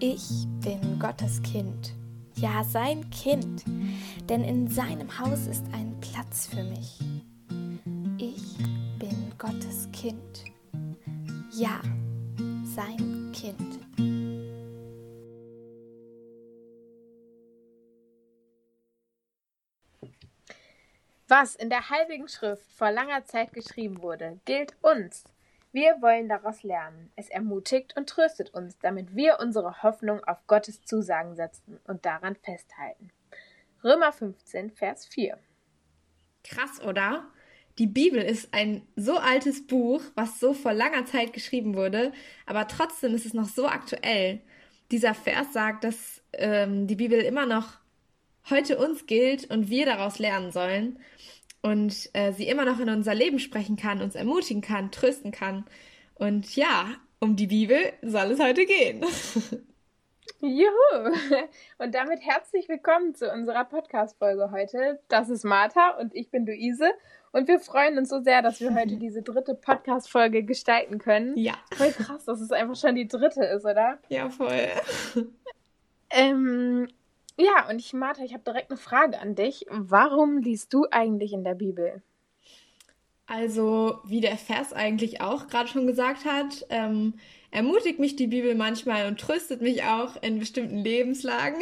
Ich bin Gottes Kind, ja sein Kind, denn in seinem Haus ist ein Platz für mich. Ich bin Gottes Kind, ja sein Kind. Was in der Heiligen Schrift vor langer Zeit geschrieben wurde, gilt uns. Wir wollen daraus lernen. Es ermutigt und tröstet uns, damit wir unsere Hoffnung auf Gottes Zusagen setzen und daran festhalten. Römer 15, Vers 4. Krass, oder? Die Bibel ist ein so altes Buch, was so vor langer Zeit geschrieben wurde, aber trotzdem ist es noch so aktuell. Dieser Vers sagt, dass ähm, die Bibel immer noch heute uns gilt und wir daraus lernen sollen und äh, sie immer noch in unser Leben sprechen kann, uns ermutigen kann, trösten kann. Und ja, um die Bibel soll es heute gehen. Juhu! Und damit herzlich willkommen zu unserer Podcast-Folge heute. Das ist Martha und ich bin Luise. Und wir freuen uns so sehr, dass wir heute diese dritte Podcast-Folge gestalten können. Ja. Voll krass, dass es einfach schon die dritte ist, oder? Ja, voll. Ähm, ja, und ich, Martha, ich habe direkt eine Frage an dich. Warum liest du eigentlich in der Bibel? Also, wie der Vers eigentlich auch gerade schon gesagt hat, ähm, ermutigt mich die Bibel manchmal und tröstet mich auch in bestimmten Lebenslagen.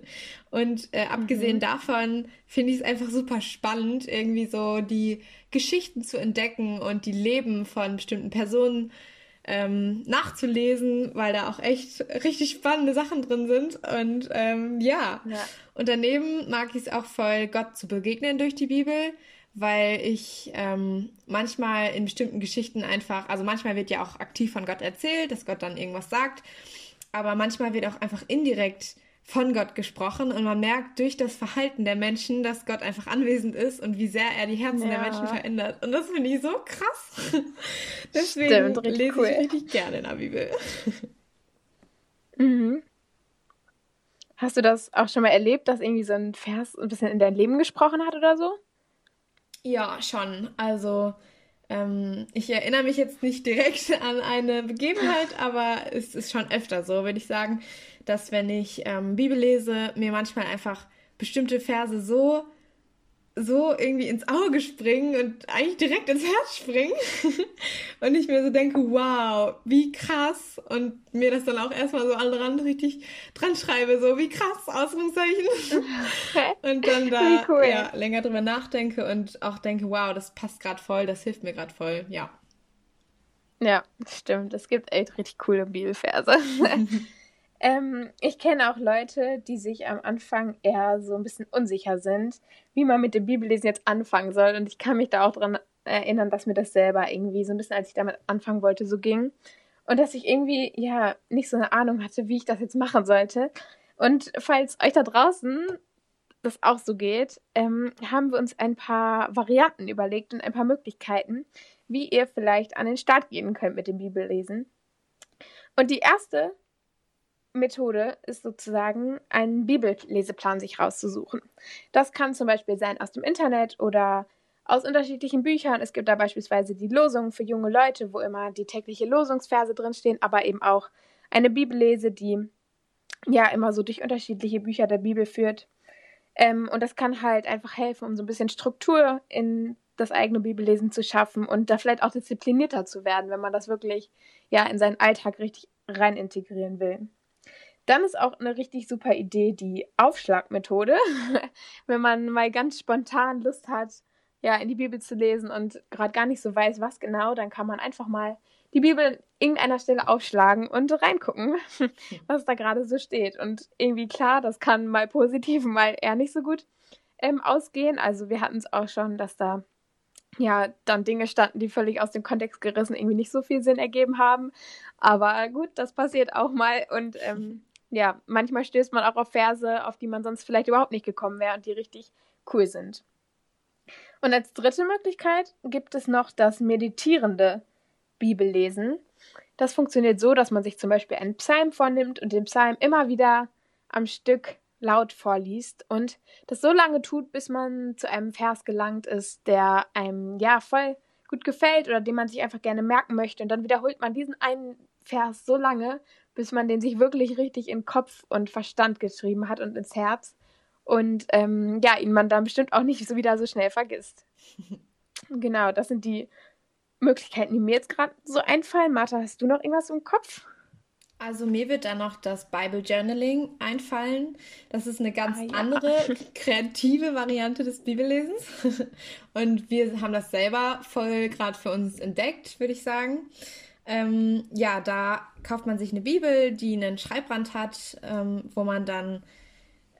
und äh, abgesehen mhm. davon finde ich es einfach super spannend, irgendwie so die Geschichten zu entdecken und die Leben von bestimmten Personen ähm, nachzulesen, weil da auch echt richtig spannende Sachen drin sind. Und ähm, ja. ja. und daneben mag ich es auch voll, Gott zu begegnen durch die Bibel, weil ich ähm, manchmal in bestimmten Geschichten einfach, also manchmal wird ja auch aktiv von Gott erzählt, dass Gott dann irgendwas sagt, aber manchmal wird auch einfach indirekt von Gott gesprochen und man merkt durch das Verhalten der Menschen, dass Gott einfach anwesend ist und wie sehr er die Herzen ja. der Menschen verändert. Und das finde ich so krass. Deswegen Stimmt, lese cool. ich richtig gerne in der Bibel. Mhm. Hast du das auch schon mal erlebt, dass irgendwie so ein Vers ein bisschen in dein Leben gesprochen hat oder so? Ja, schon. Also ähm, ich erinnere mich jetzt nicht direkt an eine Begebenheit, aber es ist schon öfter so, würde ich sagen, dass wenn ich ähm, Bibel lese, mir manchmal einfach bestimmte Verse so so irgendwie ins Auge springen und eigentlich direkt ins Herz springen. und ich mir so denke, wow, wie krass. Und mir das dann auch erstmal so an Rand richtig dran schreibe, so wie krass, Ausrufungszeichen. und dann da cool. ja, länger drüber nachdenke und auch denke, wow, das passt gerade voll, das hilft mir gerade voll, ja. Ja, stimmt. Es gibt echt richtig coole Bibelverse. Ähm, ich kenne auch Leute, die sich am Anfang eher so ein bisschen unsicher sind, wie man mit dem Bibellesen jetzt anfangen soll. Und ich kann mich da auch daran erinnern, dass mir das selber irgendwie so ein bisschen, als ich damit anfangen wollte, so ging. Und dass ich irgendwie, ja, nicht so eine Ahnung hatte, wie ich das jetzt machen sollte. Und falls euch da draußen das auch so geht, ähm, haben wir uns ein paar Varianten überlegt und ein paar Möglichkeiten, wie ihr vielleicht an den Start gehen könnt mit dem Bibellesen. Und die erste Methode ist sozusagen, einen Bibelleseplan sich rauszusuchen. Das kann zum Beispiel sein aus dem Internet oder aus unterschiedlichen Büchern. Es gibt da beispielsweise die Losungen für junge Leute, wo immer die tägliche Losungsverse drinstehen, aber eben auch eine Bibellese, die ja immer so durch unterschiedliche Bücher der Bibel führt. Ähm, und das kann halt einfach helfen, um so ein bisschen Struktur in das eigene Bibellesen zu schaffen und da vielleicht auch disziplinierter zu werden, wenn man das wirklich ja in seinen Alltag richtig rein integrieren will. Dann ist auch eine richtig super Idee die Aufschlagmethode. Wenn man mal ganz spontan Lust hat, ja, in die Bibel zu lesen und gerade gar nicht so weiß, was genau, dann kann man einfach mal die Bibel an irgendeiner Stelle aufschlagen und reingucken, was da gerade so steht. Und irgendwie klar, das kann mal positiv, mal eher nicht so gut ähm, ausgehen. Also wir hatten es auch schon, dass da ja dann Dinge standen, die völlig aus dem Kontext gerissen irgendwie nicht so viel Sinn ergeben haben. Aber gut, das passiert auch mal und ähm, ja, manchmal stößt man auch auf Verse, auf die man sonst vielleicht überhaupt nicht gekommen wäre und die richtig cool sind. Und als dritte Möglichkeit gibt es noch das meditierende Bibellesen. Das funktioniert so, dass man sich zum Beispiel einen Psalm vornimmt und den Psalm immer wieder am Stück laut vorliest und das so lange tut, bis man zu einem Vers gelangt ist, der einem ja voll gut gefällt oder den man sich einfach gerne merken möchte. Und dann wiederholt man diesen einen Vers so lange, bis man den sich wirklich richtig in Kopf und Verstand geschrieben hat und ins Herz. Und ähm, ja, ihn man dann bestimmt auch nicht so wieder so schnell vergisst. genau, das sind die Möglichkeiten, die mir jetzt gerade so einfallen. Martha, hast du noch irgendwas im Kopf? Also mir wird dann noch das Bible Journaling einfallen. Das ist eine ganz ah, ja. andere kreative Variante des Bibellesens. Und wir haben das selber voll gerade für uns entdeckt, würde ich sagen. Ähm, ja, da kauft man sich eine Bibel, die einen Schreibrand hat, ähm, wo man dann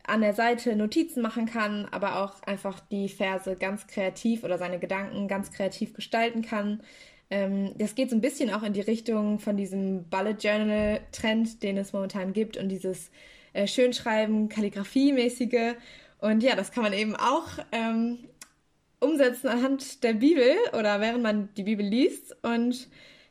an der Seite Notizen machen kann, aber auch einfach die Verse ganz kreativ oder seine Gedanken ganz kreativ gestalten kann. Ähm, das geht so ein bisschen auch in die Richtung von diesem Bullet Journal Trend, den es momentan gibt und dieses äh, Schönschreiben, Kalligrafie-mäßige. Und ja, das kann man eben auch ähm, umsetzen anhand der Bibel oder während man die Bibel liest. Und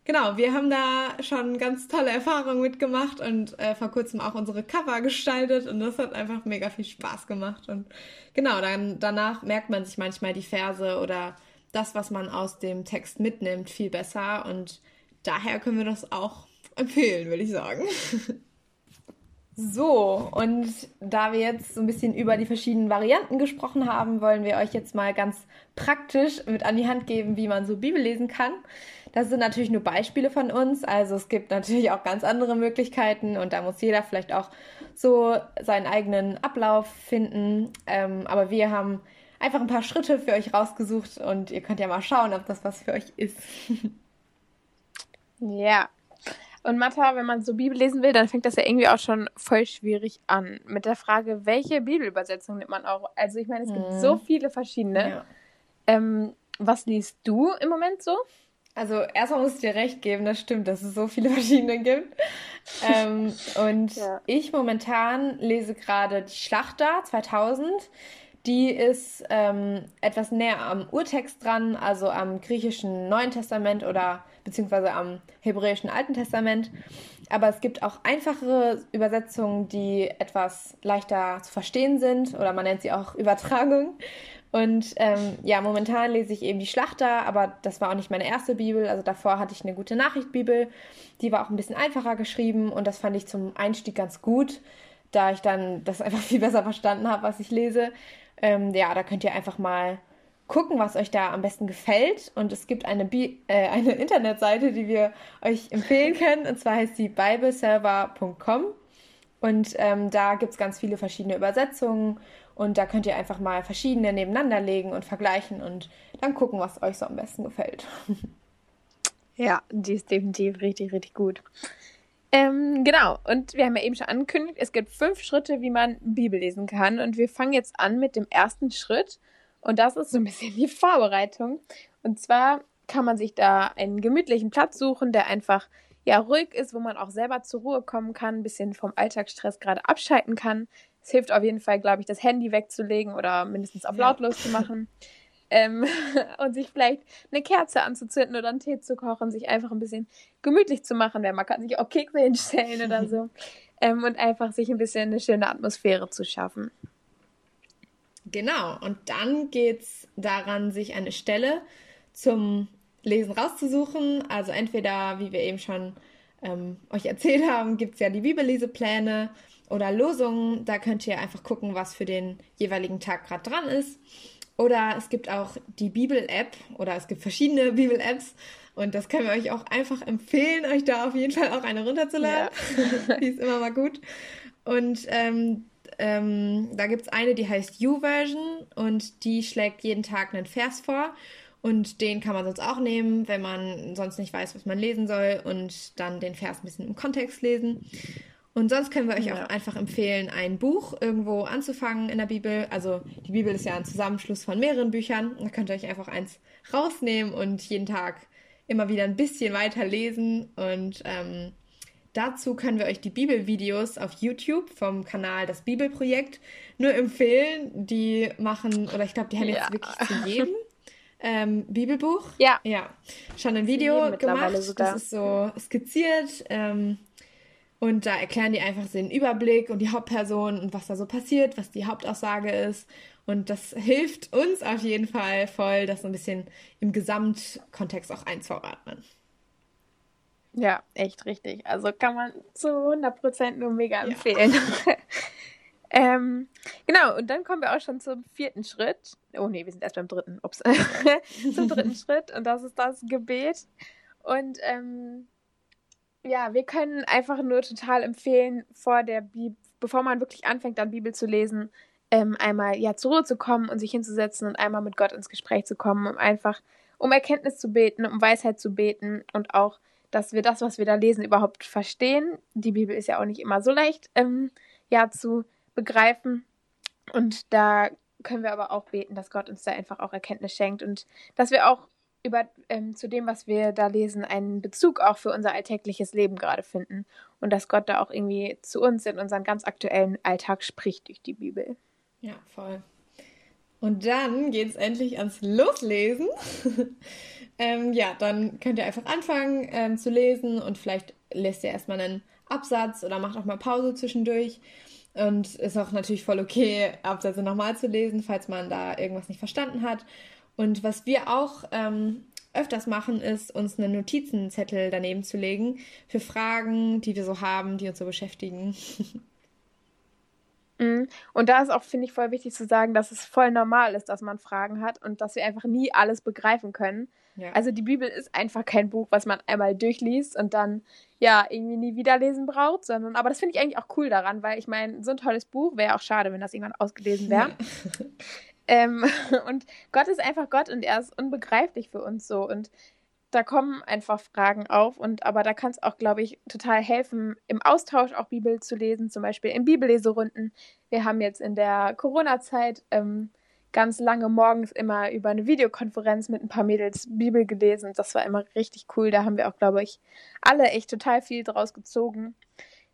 genau, wir haben da schon ganz tolle Erfahrungen mitgemacht und äh, vor kurzem auch unsere Cover gestaltet und das hat einfach mega viel Spaß gemacht. Und genau, dann danach merkt man sich manchmal die Verse oder das, was man aus dem Text mitnimmt, viel besser. Und daher können wir das auch empfehlen, würde ich sagen. So, und da wir jetzt so ein bisschen über die verschiedenen Varianten gesprochen haben, wollen wir euch jetzt mal ganz praktisch mit an die Hand geben, wie man so Bibel lesen kann. Das sind natürlich nur Beispiele von uns, also es gibt natürlich auch ganz andere Möglichkeiten und da muss jeder vielleicht auch so seinen eigenen Ablauf finden. Ähm, aber wir haben einfach ein paar Schritte für euch rausgesucht und ihr könnt ja mal schauen, ob das was für euch ist. ja. Und Matha, wenn man so Bibel lesen will, dann fängt das ja irgendwie auch schon voll schwierig an. Mit der Frage, welche Bibelübersetzung nimmt man auch? Also ich meine, es gibt hm. so viele verschiedene. Ja. Ähm, was liest du im Moment so? Also erstmal muss ich dir recht geben, das stimmt, dass es so viele verschiedene gibt. ähm, und ja. ich momentan lese gerade die Schlachter 2000. Die ist ähm, etwas näher am Urtext dran, also am griechischen Neuen Testament oder beziehungsweise am hebräischen Alten Testament. Aber es gibt auch einfachere Übersetzungen, die etwas leichter zu verstehen sind oder man nennt sie auch Übertragung. Und ähm, ja, momentan lese ich eben die Schlachter, aber das war auch nicht meine erste Bibel. Also davor hatte ich eine gute Nachricht-Bibel. Die war auch ein bisschen einfacher geschrieben und das fand ich zum Einstieg ganz gut, da ich dann das einfach viel besser verstanden habe, was ich lese. Ähm, ja, da könnt ihr einfach mal gucken, was euch da am besten gefällt. Und es gibt eine, Bi äh, eine Internetseite, die wir euch empfehlen können. Und zwar heißt die bibleserver.com. Und ähm, da gibt es ganz viele verschiedene Übersetzungen. Und da könnt ihr einfach mal verschiedene nebeneinander legen und vergleichen und dann gucken, was euch so am besten gefällt. Ja, die ist definitiv richtig, richtig gut. Ähm, genau, und wir haben ja eben schon angekündigt, es gibt fünf Schritte, wie man Bibel lesen kann. Und wir fangen jetzt an mit dem ersten Schritt. Und das ist so ein bisschen die Vorbereitung. Und zwar kann man sich da einen gemütlichen Platz suchen, der einfach ja ruhig ist, wo man auch selber zur Ruhe kommen kann, ein bisschen vom Alltagsstress gerade abschalten kann. Es hilft auf jeden Fall, glaube ich, das Handy wegzulegen oder mindestens auf lautlos zu machen ähm, und sich vielleicht eine Kerze anzuzünden oder einen Tee zu kochen, sich einfach ein bisschen gemütlich zu machen. Wer mag, kann sich auch Kekse hinstellen oder so. Ähm, und einfach sich ein bisschen eine schöne Atmosphäre zu schaffen. Genau, und dann geht es daran, sich eine Stelle zum Lesen rauszusuchen. Also entweder, wie wir eben schon ähm, euch erzählt haben, gibt es ja die Bibellesepläne oder Losungen. Da könnt ihr einfach gucken, was für den jeweiligen Tag gerade dran ist. Oder es gibt auch die Bibel-App oder es gibt verschiedene Bibel-Apps und das können wir euch auch einfach empfehlen, euch da auf jeden Fall auch eine runterzuladen. Ja. die ist immer mal gut. Und ähm, ähm, da gibt es eine, die heißt U-Version und die schlägt jeden Tag einen Vers vor. Und den kann man sonst auch nehmen, wenn man sonst nicht weiß, was man lesen soll und dann den Vers ein bisschen im Kontext lesen. Und sonst können wir euch ja. auch einfach empfehlen, ein Buch irgendwo anzufangen in der Bibel. Also die Bibel ist ja ein Zusammenschluss von mehreren Büchern. Da könnt ihr euch einfach eins rausnehmen und jeden Tag immer wieder ein bisschen weiter lesen. Und ähm, dazu können wir euch die Bibelvideos auf YouTube vom Kanal Das Bibelprojekt nur empfehlen. Die machen, oder ich glaube, die haben jetzt ja. wirklich zu jedem ähm, Bibelbuch. Ja. Ja. Schon ein Video gemacht. Sogar. Das ist so skizziert. Ähm, und da erklären die einfach den Überblick und die Hauptperson und was da so passiert, was die Hauptaussage ist. Und das hilft uns auf jeden Fall voll, das so ein bisschen im Gesamtkontext auch einzuordnen. Ja, echt richtig. Also kann man zu 100% nur mega empfehlen. Ja. ähm, genau, und dann kommen wir auch schon zum vierten Schritt. Oh nee, wir sind erst beim dritten. Ups. zum dritten Schritt und das ist das Gebet. Und ähm, ja, wir können einfach nur total empfehlen, vor der Bibel, bevor man wirklich anfängt, dann Bibel zu lesen, ähm, einmal ja zur Ruhe zu kommen und sich hinzusetzen und einmal mit Gott ins Gespräch zu kommen, um einfach um Erkenntnis zu beten, um Weisheit zu beten und auch dass wir das, was wir da lesen, überhaupt verstehen. Die Bibel ist ja auch nicht immer so leicht ähm, ja, zu begreifen. Und da können wir aber auch beten, dass Gott uns da einfach auch Erkenntnis schenkt und dass wir auch über ähm, zu dem, was wir da lesen, einen Bezug auch für unser alltägliches Leben gerade finden und dass Gott da auch irgendwie zu uns in unseren ganz aktuellen Alltag spricht durch die Bibel. Ja, voll. Und dann geht es endlich ans Loslesen. ähm, ja, dann könnt ihr einfach anfangen ähm, zu lesen und vielleicht lest ihr erstmal einen Absatz oder macht auch mal Pause zwischendurch. Und ist auch natürlich voll okay, Absätze nochmal zu lesen, falls man da irgendwas nicht verstanden hat. Und was wir auch ähm, öfters machen, ist, uns einen Notizenzettel daneben zu legen für Fragen, die wir so haben, die uns so beschäftigen. Mhm. Und da ist auch, finde ich, voll wichtig zu sagen, dass es voll normal ist, dass man Fragen hat und dass wir einfach nie alles begreifen können. Ja. Also die Bibel ist einfach kein Buch, was man einmal durchliest und dann ja irgendwie nie wieder lesen braucht, sondern aber das finde ich eigentlich auch cool daran, weil ich meine, so ein tolles Buch wäre auch schade, wenn das irgendwann ausgelesen wäre. Ja. ähm, und Gott ist einfach Gott und er ist unbegreiflich für uns so und da kommen einfach Fragen auf und aber da kann es auch, glaube ich, total helfen, im Austausch auch Bibel zu lesen, zum Beispiel in Bibelleserunden. Wir haben jetzt in der Corona-Zeit ähm, ganz lange morgens immer über eine Videokonferenz mit ein paar Mädels Bibel gelesen. Das war immer richtig cool. Da haben wir auch, glaube ich, alle echt total viel draus gezogen.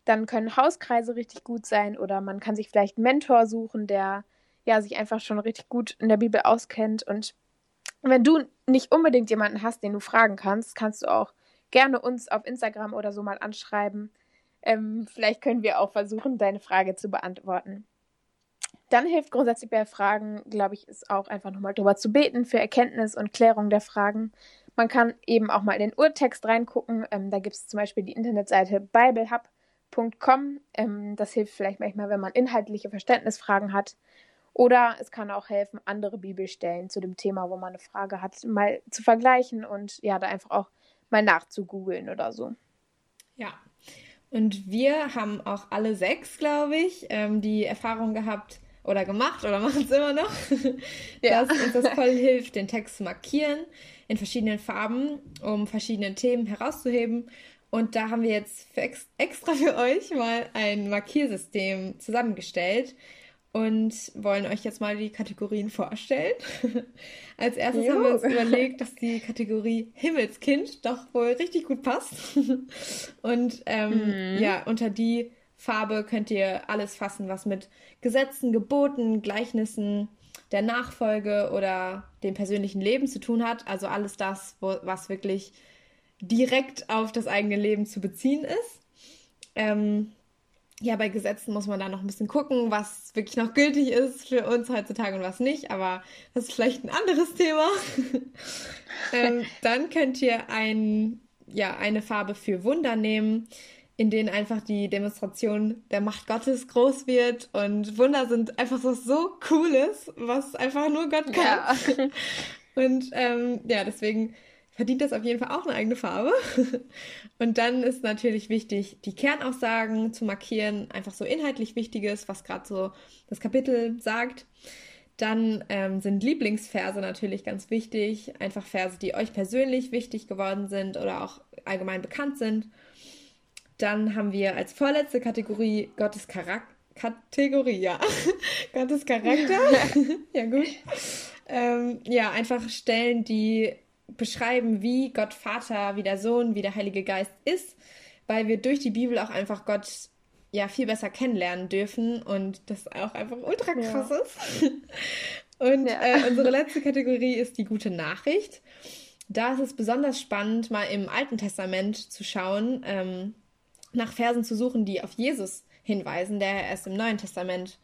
Dann können Hauskreise richtig gut sein oder man kann sich vielleicht einen Mentor suchen, der ja sich einfach schon richtig gut in der Bibel auskennt und wenn du nicht unbedingt jemanden hast, den du fragen kannst, kannst du auch gerne uns auf Instagram oder so mal anschreiben. Ähm, vielleicht können wir auch versuchen, deine Frage zu beantworten. Dann hilft grundsätzlich bei Fragen, glaube ich, ist auch einfach nochmal drüber zu beten für Erkenntnis und Klärung der Fragen. Man kann eben auch mal in den Urtext reingucken. Ähm, da gibt es zum Beispiel die Internetseite biblehub.com. Ähm, das hilft vielleicht manchmal, wenn man inhaltliche Verständnisfragen hat. Oder es kann auch helfen, andere Bibelstellen zu dem Thema, wo man eine Frage hat, mal zu vergleichen und ja, da einfach auch mal nachzugoogeln oder so. Ja. Und wir haben auch alle sechs, glaube ich, ähm, die Erfahrung gehabt oder gemacht oder machen es immer noch, ja. dass uns das voll hilft, den Text zu markieren in verschiedenen Farben, um verschiedene Themen herauszuheben. Und da haben wir jetzt für ex extra für euch mal ein Markiersystem zusammengestellt, und wollen euch jetzt mal die Kategorien vorstellen. Als erstes jo. haben wir uns überlegt, dass die Kategorie Himmelskind doch wohl richtig gut passt. und ähm, mhm. ja, unter die Farbe könnt ihr alles fassen, was mit Gesetzen, Geboten, Gleichnissen, der Nachfolge oder dem persönlichen Leben zu tun hat. Also alles das, wo, was wirklich direkt auf das eigene Leben zu beziehen ist. Ähm, ja, bei Gesetzen muss man da noch ein bisschen gucken, was wirklich noch gültig ist für uns heutzutage und was nicht, aber das ist vielleicht ein anderes Thema. ähm, dann könnt ihr ein, ja, eine Farbe für Wunder nehmen, in denen einfach die Demonstration der Macht Gottes groß wird und Wunder sind einfach so, so Cooles, was einfach nur Gott kann. Ja. Und ähm, ja, deswegen verdient das auf jeden Fall auch eine eigene Farbe. Und dann ist natürlich wichtig, die Kernaussagen zu markieren, einfach so inhaltlich Wichtiges, was gerade so das Kapitel sagt. Dann ähm, sind Lieblingsverse natürlich ganz wichtig, einfach Verse, die euch persönlich wichtig geworden sind oder auch allgemein bekannt sind. Dann haben wir als vorletzte Kategorie Gottes Charakter. Kategorie, ja. Gottes Charakter. ja, gut. Ähm, ja, einfach Stellen, die beschreiben, wie Gott Vater, wie der Sohn, wie der Heilige Geist ist, weil wir durch die Bibel auch einfach Gott ja viel besser kennenlernen dürfen und das auch einfach ultra krass ja. ist. Und ja. äh, unsere letzte Kategorie ist die gute Nachricht. Da ist es besonders spannend, mal im Alten Testament zu schauen, ähm, nach Versen zu suchen, die auf Jesus hinweisen, der erst im Neuen Testament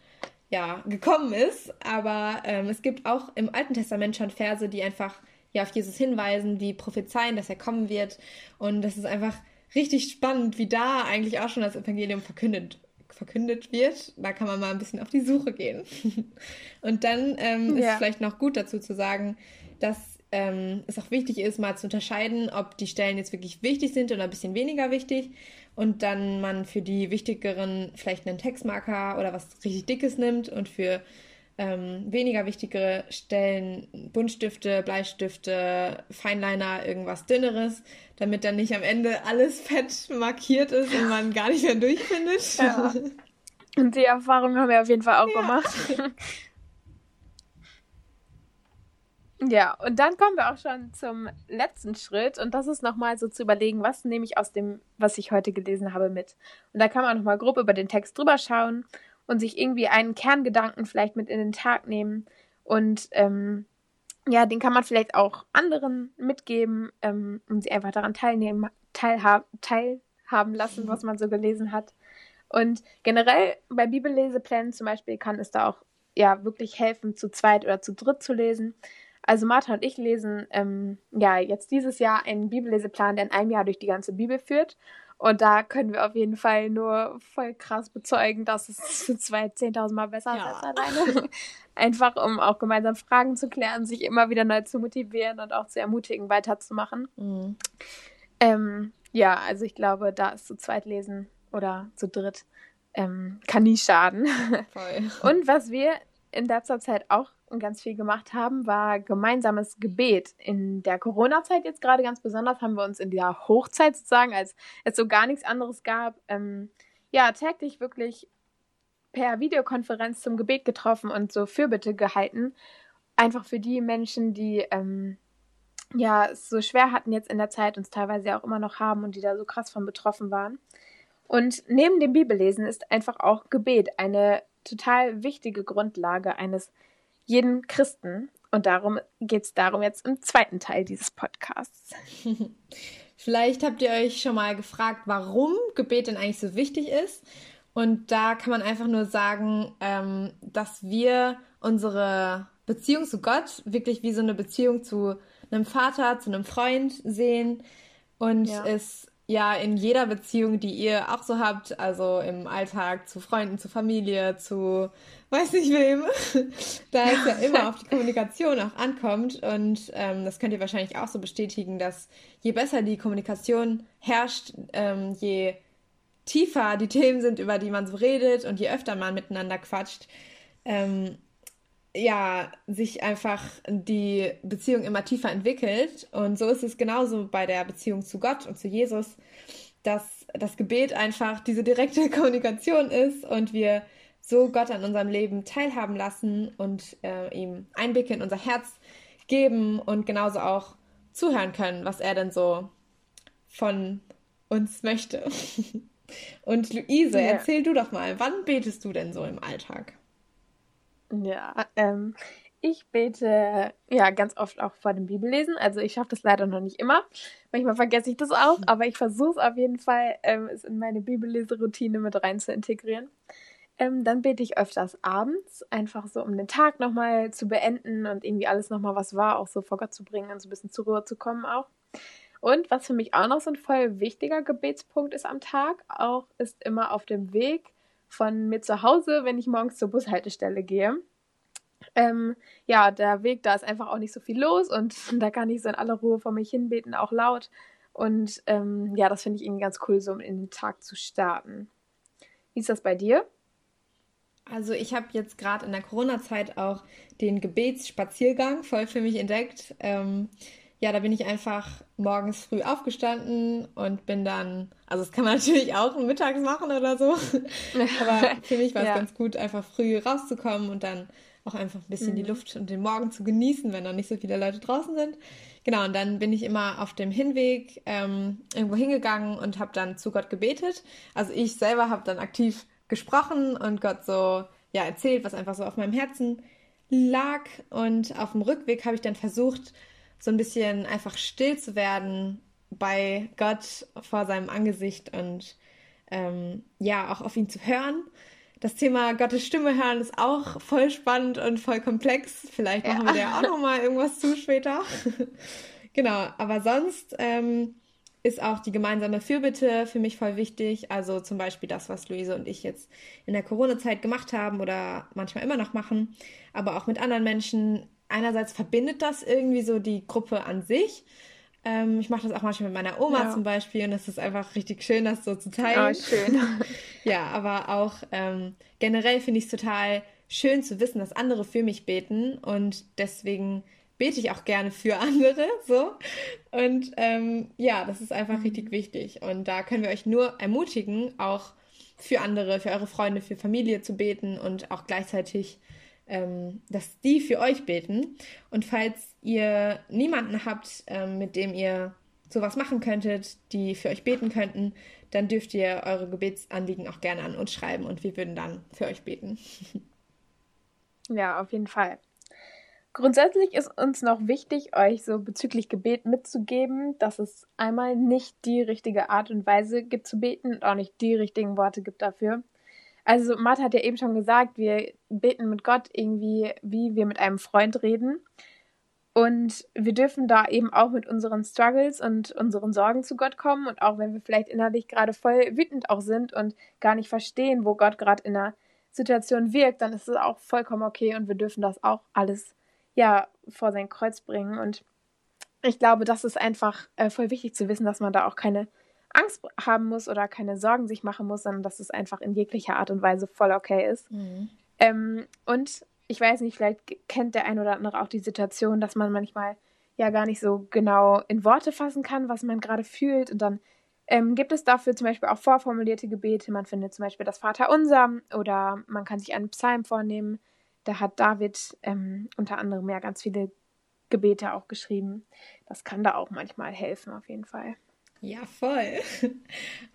ja gekommen ist. Aber ähm, es gibt auch im Alten Testament schon Verse, die einfach ja auf Jesus hinweisen, die prophezeien, dass er kommen wird. Und das ist einfach richtig spannend, wie da eigentlich auch schon das Evangelium verkündet, verkündet wird. Da kann man mal ein bisschen auf die Suche gehen. Und dann ähm, ja. ist es vielleicht noch gut dazu zu sagen, dass ähm, es auch wichtig ist, mal zu unterscheiden, ob die Stellen jetzt wirklich wichtig sind oder ein bisschen weniger wichtig. Und dann man für die wichtigeren vielleicht einen Textmarker oder was richtig Dickes nimmt und für ähm, weniger wichtigere Stellen Buntstifte, Bleistifte, Feinliner, irgendwas Dünneres, damit dann nicht am Ende alles fett markiert ist und man gar nicht mehr durchfindet. Ja. Und die Erfahrung haben wir auf jeden Fall auch ja. gemacht. Ja, und dann kommen wir auch schon zum letzten Schritt und das ist nochmal so zu überlegen, was nehme ich aus dem, was ich heute gelesen habe mit. Und da kann man nochmal grob über den Text drüber schauen und sich irgendwie einen Kerngedanken vielleicht mit in den Tag nehmen. Und ähm, ja, den kann man vielleicht auch anderen mitgeben ähm, und sie einfach daran teilnehmen, teilha teilhaben lassen, was man so gelesen hat. Und generell bei Bibelleseplänen zum Beispiel kann es da auch ja wirklich helfen, zu zweit oder zu dritt zu lesen. Also Martha und ich lesen ähm, ja jetzt dieses Jahr einen Bibelleseplan, der in einem Jahr durch die ganze Bibel führt. Und da können wir auf jeden Fall nur voll krass bezeugen, dass es zu zweit 10.000 Mal besser ja. ist als alleine. Einfach, um auch gemeinsam Fragen zu klären, sich immer wieder neu zu motivieren und auch zu ermutigen, weiterzumachen. Mhm. Ähm, ja, also ich glaube, da ist zu zweit lesen oder zu dritt ähm, kann nie schaden. Voll. Und was wir in letzter Zeit auch ganz viel gemacht haben, war gemeinsames Gebet. In der Corona-Zeit jetzt gerade ganz besonders haben wir uns in der Hochzeit sozusagen, als es so gar nichts anderes gab, ähm, ja, täglich wirklich per Videokonferenz zum Gebet getroffen und so Fürbitte gehalten. Einfach für die Menschen, die ähm, ja es so schwer hatten jetzt in der Zeit und es teilweise auch immer noch haben und die da so krass von betroffen waren. Und neben dem Bibellesen ist einfach auch Gebet eine total wichtige Grundlage eines jeden Christen. Und darum geht es darum jetzt im zweiten Teil dieses Podcasts. Vielleicht habt ihr euch schon mal gefragt, warum Gebet denn eigentlich so wichtig ist. Und da kann man einfach nur sagen, ähm, dass wir unsere Beziehung zu Gott wirklich wie so eine Beziehung zu einem Vater, zu einem Freund sehen und ja. es ja in jeder Beziehung, die ihr auch so habt, also im Alltag zu Freunden, zu Familie, zu weiß nicht wem, da es ja immer auf die Kommunikation auch ankommt. Und ähm, das könnt ihr wahrscheinlich auch so bestätigen, dass je besser die Kommunikation herrscht, ähm, je tiefer die Themen sind, über die man so redet und je öfter man miteinander quatscht, ähm, ja, sich einfach die Beziehung immer tiefer entwickelt. Und so ist es genauso bei der Beziehung zu Gott und zu Jesus, dass das Gebet einfach diese direkte Kommunikation ist und wir so Gott an unserem Leben teilhaben lassen und äh, ihm Einblicke in unser Herz geben und genauso auch zuhören können, was er denn so von uns möchte. und Luise, ja. erzähl du doch mal, wann betest du denn so im Alltag? Ja, ähm, ich bete ja ganz oft auch vor dem Bibellesen. Also ich schaffe das leider noch nicht immer. Manchmal vergesse ich das auch, aber ich versuche es auf jeden Fall, ähm, es in meine Bibelleseroutine mit rein zu integrieren. Ähm, dann bete ich öfters abends, einfach so, um den Tag nochmal zu beenden und irgendwie alles nochmal, was war, auch so vor Gott zu bringen und so ein bisschen zur Ruhe zu kommen auch. Und was für mich auch noch so ein voll wichtiger Gebetspunkt ist am Tag, auch ist immer auf dem Weg von mir zu Hause, wenn ich morgens zur Bushaltestelle gehe. Ähm, ja, der Weg, da ist einfach auch nicht so viel los und da kann ich so in aller Ruhe vor mich hinbeten, auch laut. Und ähm, ja, das finde ich irgendwie ganz cool, so um in den Tag zu starten. Wie ist das bei dir? Also ich habe jetzt gerade in der Corona-Zeit auch den Gebetsspaziergang voll für mich entdeckt. Ähm, ja, da bin ich einfach morgens früh aufgestanden und bin dann, also das kann man natürlich auch mittags machen oder so, aber für mich war es ja. ganz gut, einfach früh rauszukommen und dann auch einfach ein bisschen mhm. die Luft und den Morgen zu genießen, wenn noch nicht so viele Leute draußen sind. Genau, und dann bin ich immer auf dem Hinweg ähm, irgendwo hingegangen und habe dann zu Gott gebetet. Also ich selber habe dann aktiv gesprochen und Gott so ja erzählt, was einfach so auf meinem Herzen lag. Und auf dem Rückweg habe ich dann versucht, so ein bisschen einfach still zu werden bei Gott vor seinem Angesicht und ähm, ja, auch auf ihn zu hören. Das Thema Gottes Stimme hören ist auch voll spannend und voll komplex. Vielleicht machen ja. wir da auch noch mal irgendwas zu später. genau, aber sonst ähm, ist auch die gemeinsame Fürbitte für mich voll wichtig. Also zum Beispiel das, was Luise und ich jetzt in der Corona-Zeit gemacht haben oder manchmal immer noch machen, aber auch mit anderen Menschen. Einerseits verbindet das irgendwie so die Gruppe an sich. Ähm, ich mache das auch manchmal mit meiner Oma ja. zum Beispiel und es ist einfach richtig schön, das so zu teilen. Oh, schön. ja, aber auch ähm, generell finde ich es total schön zu wissen, dass andere für mich beten und deswegen bete ich auch gerne für andere, so. Und ähm, ja, das ist einfach richtig mhm. wichtig. Und da können wir euch nur ermutigen, auch für andere, für eure Freunde, für Familie zu beten und auch gleichzeitig, ähm, dass die für euch beten. Und falls ihr niemanden habt, ähm, mit dem ihr sowas machen könntet, die für euch beten könnten, dann dürft ihr eure Gebetsanliegen auch gerne an uns schreiben und wir würden dann für euch beten. Ja, auf jeden Fall. Grundsätzlich ist uns noch wichtig, euch so bezüglich Gebet mitzugeben, dass es einmal nicht die richtige Art und Weise gibt zu beten und auch nicht die richtigen Worte gibt dafür. Also Martha hat ja eben schon gesagt, wir beten mit Gott irgendwie, wie wir mit einem Freund reden. Und wir dürfen da eben auch mit unseren Struggles und unseren Sorgen zu Gott kommen. Und auch wenn wir vielleicht innerlich gerade voll wütend auch sind und gar nicht verstehen, wo Gott gerade in einer Situation wirkt, dann ist es auch vollkommen okay und wir dürfen das auch alles ja vor sein Kreuz bringen. Und ich glaube, das ist einfach äh, voll wichtig zu wissen, dass man da auch keine Angst haben muss oder keine Sorgen sich machen muss, sondern dass es einfach in jeglicher Art und Weise voll okay ist. Mhm. Ähm, und ich weiß nicht, vielleicht kennt der ein oder andere auch die Situation, dass man manchmal ja gar nicht so genau in Worte fassen kann, was man gerade fühlt. Und dann ähm, gibt es dafür zum Beispiel auch vorformulierte Gebete. Man findet zum Beispiel das Vaterunser oder man kann sich einen Psalm vornehmen, da hat David ähm, unter anderem ja ganz viele Gebete auch geschrieben. Das kann da auch manchmal helfen, auf jeden Fall. Ja, voll.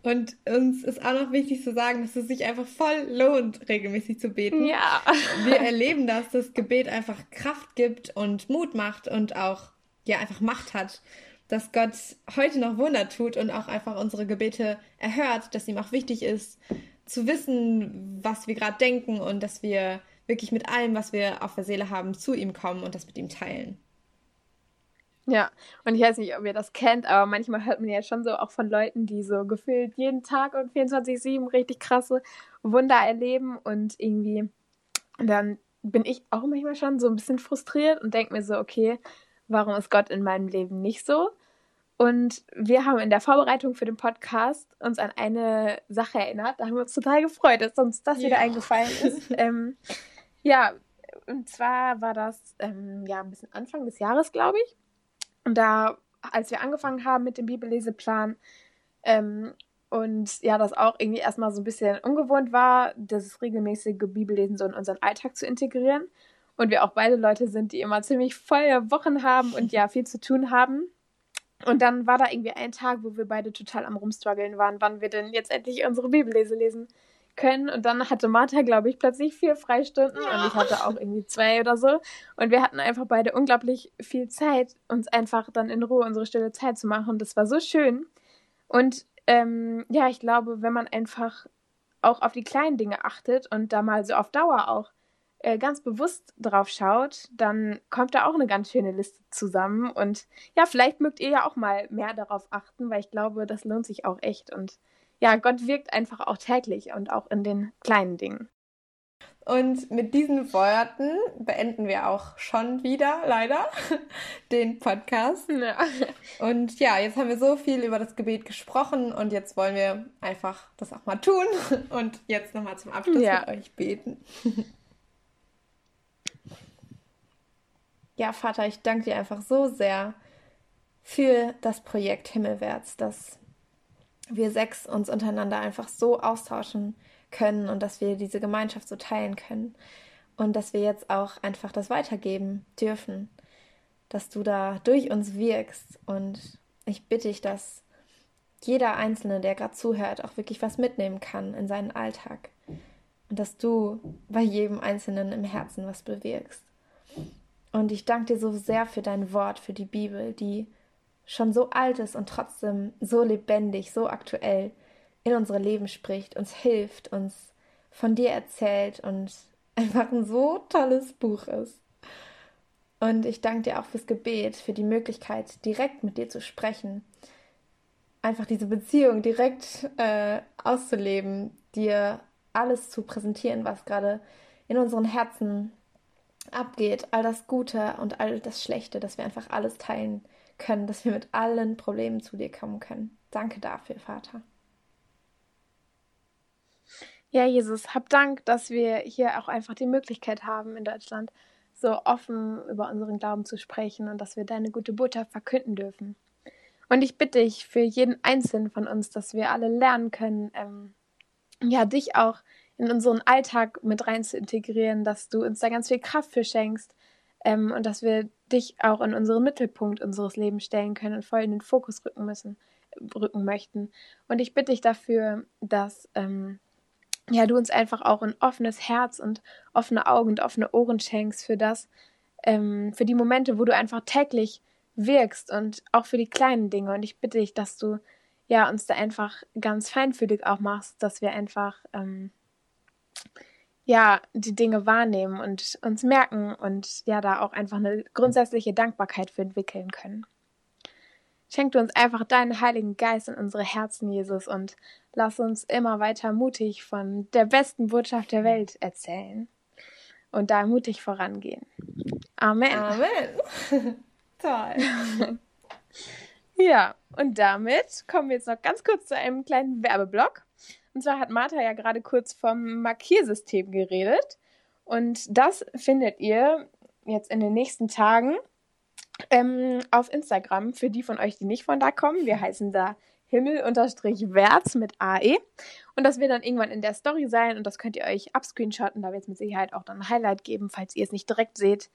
Und uns ist auch noch wichtig zu sagen, dass es sich einfach voll lohnt, regelmäßig zu beten. Ja. Wir erleben das, dass Gebet einfach Kraft gibt und Mut macht und auch, ja, einfach Macht hat. Dass Gott heute noch Wunder tut und auch einfach unsere Gebete erhört, dass ihm auch wichtig ist, zu wissen, was wir gerade denken und dass wir wirklich mit allem, was wir auf der Seele haben, zu ihm kommen und das mit ihm teilen. Ja, und ich weiß nicht, ob ihr das kennt, aber manchmal hört man ja schon so auch von Leuten, die so gefühlt jeden Tag und 24-7 richtig krasse Wunder erleben und irgendwie dann bin ich auch manchmal schon so ein bisschen frustriert und denke mir so, okay, warum ist Gott in meinem Leben nicht so? Und wir haben in der Vorbereitung für den Podcast uns an eine Sache erinnert. Da haben wir uns total gefreut, dass uns das ja. wieder eingefallen ist. ähm, ja, und zwar war das ähm, ja ein bisschen Anfang des Jahres, glaube ich. Und da, als wir angefangen haben mit dem Bibelleseplan ähm, und ja, das auch irgendwie erstmal so ein bisschen ungewohnt war, das regelmäßige Bibellesen so in unseren Alltag zu integrieren. Und wir auch beide Leute sind, die immer ziemlich volle Wochen haben und ja viel zu tun haben. Und dann war da irgendwie ein Tag, wo wir beide total am Rumstruggeln waren, wann wir denn jetzt endlich unsere Bibellese lesen können. Und dann hatte Martha, glaube ich, plötzlich vier Freistunden ja. und ich hatte auch irgendwie zwei oder so. Und wir hatten einfach beide unglaublich viel Zeit, uns einfach dann in Ruhe unsere stille Zeit zu machen. Und das war so schön. Und ähm, ja, ich glaube, wenn man einfach auch auf die kleinen Dinge achtet und da mal so auf Dauer auch äh, ganz bewusst drauf schaut, dann kommt da auch eine ganz schöne Liste zusammen. Und ja, vielleicht mögt ihr ja auch mal mehr darauf achten, weil ich glaube, das lohnt sich auch echt. Und ja, Gott wirkt einfach auch täglich und auch in den kleinen Dingen. Und mit diesen Worten beenden wir auch schon wieder, leider, den Podcast. Ja. Und ja, jetzt haben wir so viel über das Gebet gesprochen und jetzt wollen wir einfach das auch mal tun und jetzt nochmal zum Abschluss ja. mit euch beten. Ja, Vater, ich danke dir einfach so sehr für das Projekt Himmelwärts, das wir sechs uns untereinander einfach so austauschen können und dass wir diese Gemeinschaft so teilen können und dass wir jetzt auch einfach das weitergeben dürfen, dass du da durch uns wirkst und ich bitte dich, dass jeder Einzelne, der gerade zuhört, auch wirklich was mitnehmen kann in seinen Alltag und dass du bei jedem Einzelnen im Herzen was bewirkst. Und ich danke dir so sehr für dein Wort, für die Bibel, die schon so alt ist und trotzdem so lebendig, so aktuell in unsere Leben spricht, uns hilft, uns von dir erzählt und einfach ein so tolles Buch ist. Und ich danke dir auch fürs Gebet, für die Möglichkeit, direkt mit dir zu sprechen. einfach diese Beziehung direkt äh, auszuleben, dir alles zu präsentieren, was gerade in unseren Herzen abgeht, all das Gute und all das Schlechte, dass wir einfach alles teilen können, dass wir mit allen Problemen zu dir kommen können. Danke dafür, Vater. Ja, Jesus, hab Dank, dass wir hier auch einfach die Möglichkeit haben, in Deutschland so offen über unseren Glauben zu sprechen und dass wir deine gute Botschaft verkünden dürfen. Und ich bitte dich für jeden Einzelnen von uns, dass wir alle lernen können, ähm, ja, dich auch in unseren Alltag mit rein zu integrieren, dass du uns da ganz viel Kraft für schenkst ähm, und dass wir dich auch in unseren Mittelpunkt unseres Lebens stellen können und voll in den Fokus rücken müssen, rücken möchten. Und ich bitte dich dafür, dass ähm, ja, du uns einfach auch ein offenes Herz und offene Augen und offene Ohren schenkst für das, ähm, für die Momente, wo du einfach täglich wirkst und auch für die kleinen Dinge. Und ich bitte dich, dass du ja uns da einfach ganz feinfühlig auch machst, dass wir einfach ähm, ja die Dinge wahrnehmen und uns merken und ja da auch einfach eine grundsätzliche Dankbarkeit für entwickeln können. Schenk du uns einfach deinen Heiligen Geist in unsere Herzen, Jesus, und lass uns immer weiter mutig von der besten Botschaft der Welt erzählen und da mutig vorangehen. Amen. Amen. Toll. ja, und damit kommen wir jetzt noch ganz kurz zu einem kleinen Werbeblock. Und zwar hat Martha ja gerade kurz vom Markiersystem geredet. Und das findet ihr jetzt in den nächsten Tagen ähm, auf Instagram, für die von euch, die nicht von da kommen. Wir heißen da Himmel-Wärts mit AE. Und das wird dann irgendwann in der Story sein und das könnt ihr euch abscreenshotten. Da wird es mit Sicherheit auch dann ein Highlight geben, falls ihr es nicht direkt seht.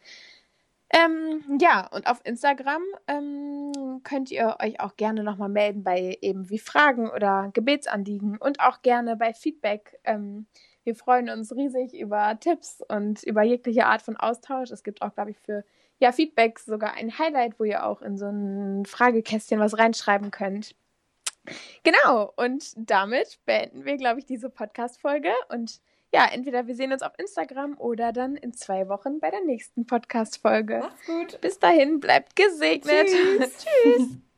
Ähm, ja, und auf Instagram ähm, könnt ihr euch auch gerne nochmal melden bei eben wie Fragen oder Gebetsanliegen und auch gerne bei Feedback. Ähm, wir freuen uns riesig über Tipps und über jegliche Art von Austausch. Es gibt auch, glaube ich, für ja, Feedback sogar ein Highlight, wo ihr auch in so ein Fragekästchen was reinschreiben könnt. Genau, und damit beenden wir, glaube ich, diese Podcast-Folge. Und ja, entweder wir sehen uns auf Instagram oder dann in zwei Wochen bei der nächsten Podcast-Folge. Macht's gut. Bis dahin, bleibt gesegnet. Tschüss. Tschüss.